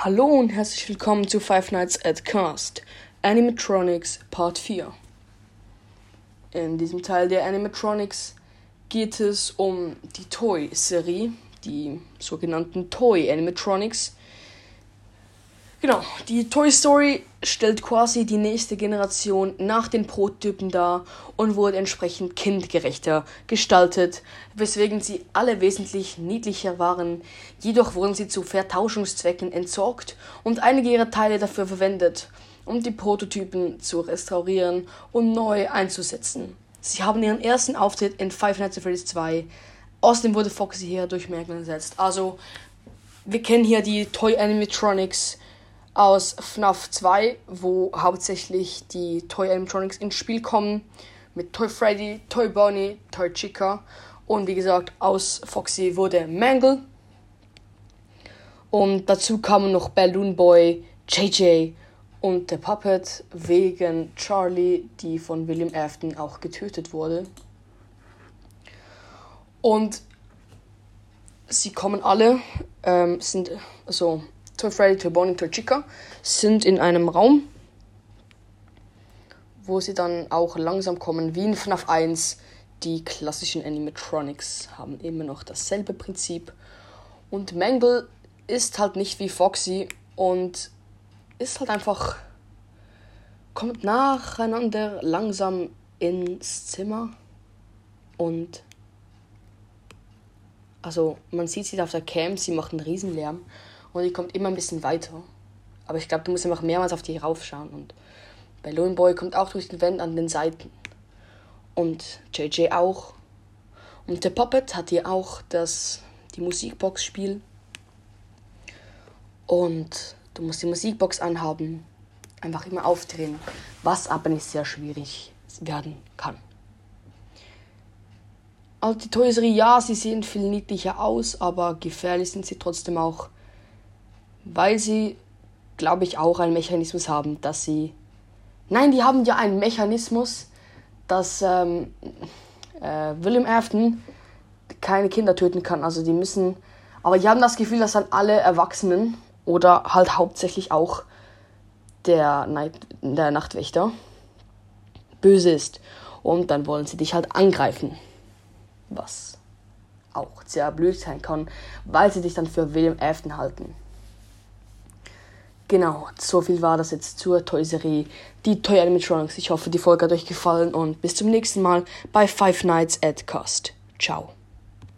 Hallo und herzlich willkommen zu Five Nights at Cast Animatronics Part 4. In diesem Teil der Animatronics geht es um die Toy-Serie, die sogenannten Toy Animatronics, Genau, die Toy Story stellt quasi die nächste Generation nach den Prototypen dar und wurde entsprechend kindgerechter gestaltet, weswegen sie alle wesentlich niedlicher waren. Jedoch wurden sie zu Vertauschungszwecken entsorgt und einige ihrer Teile dafür verwendet, um die Prototypen zu restaurieren und neu einzusetzen. Sie haben ihren ersten Auftritt in Five Nights at Freddy's 2. Außerdem wurde Foxy hier durch Merkel ersetzt. Also, wir kennen hier die Toy Animatronics aus FNAF 2, wo hauptsächlich die Toy Animatronics ins Spiel kommen. Mit Toy Freddy, Toy Bonnie, Toy Chica. Und wie gesagt, aus Foxy wurde Mangle. Und dazu kamen noch Balloon Boy, JJ und der Puppet wegen Charlie, die von William Afton auch getötet wurde. Und sie kommen alle, ähm, sind also Toy Freddy, Toy Bonnie, Toy Chica sind in einem Raum, wo sie dann auch langsam kommen, wie in FNAF 1. Die klassischen Animatronics haben immer noch dasselbe Prinzip. Und Mangle ist halt nicht wie Foxy und ist halt einfach. kommt nacheinander langsam ins Zimmer und. Also, man sieht sie da auf der Cam, sie macht einen Riesenlärm und die kommt immer ein bisschen weiter. Aber ich glaube, du musst einfach mehrmals auf die raufschauen. Und Balloon Boy kommt auch durch den Wand an den Seiten. Und JJ auch. Und der Puppet hat hier auch das, die Musikbox spielen. Und du musst die Musikbox anhaben. Einfach immer aufdrehen. Was aber nicht sehr schwierig werden kann. Also die Toiserie, ja, sie sehen viel niedlicher aus, aber gefährlich sind sie trotzdem auch weil sie, glaube ich, auch einen Mechanismus haben, dass sie. Nein, die haben ja einen Mechanismus, dass ähm, äh, William Afton keine Kinder töten kann. Also die müssen. Aber die haben das Gefühl, dass dann alle Erwachsenen oder halt hauptsächlich auch der, Night, der Nachtwächter böse ist. Und dann wollen sie dich halt angreifen. Was auch sehr blöd sein kann, weil sie dich dann für William Afton halten. Genau, so viel war das jetzt zur Toy-Serie, die Toy Animatronics. Ich hoffe, die Folge hat euch gefallen und bis zum nächsten Mal bei Five Nights at Cast. Ciao.